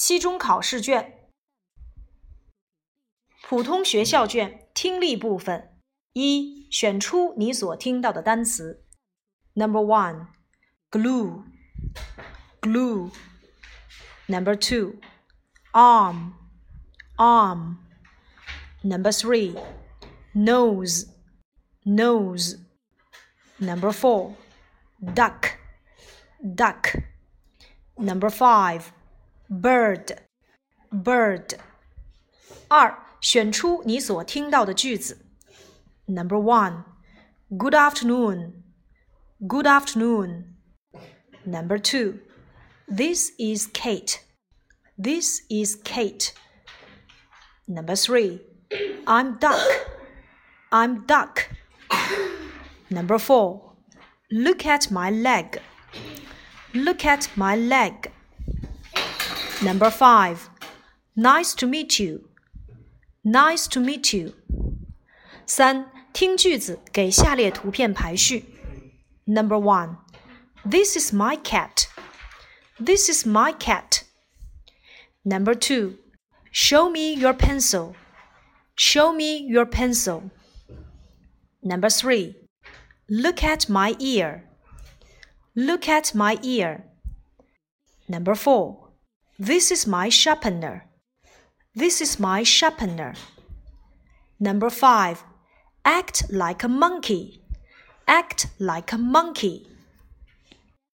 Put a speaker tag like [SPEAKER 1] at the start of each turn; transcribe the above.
[SPEAKER 1] 期中考试卷，普通学校卷听力部分。一、选出你所听到的单词。Number one, glue, glue. Number two, arm, arm. Number three, nose, nose. Number four, duck, duck. Number five, bird, bird. 二，选出你所听到的句子。Number one, good afternoon, good afternoon. Number two, this is Kate, this is Kate. Number three, I'm duck, I'm duck. Number four, look at my leg, look at my leg. Number five, nice to meet you, nice to meet you. 三，听句子，给下列图片排序。Number one, this is my cat. This is my cat. Number two, show me your pencil. Show me your pencil. Number three, look at my ear. Look at my ear. Number four, this is my sharpener. This is my sharpener. Number five, act like a monkey. Act like a monkey.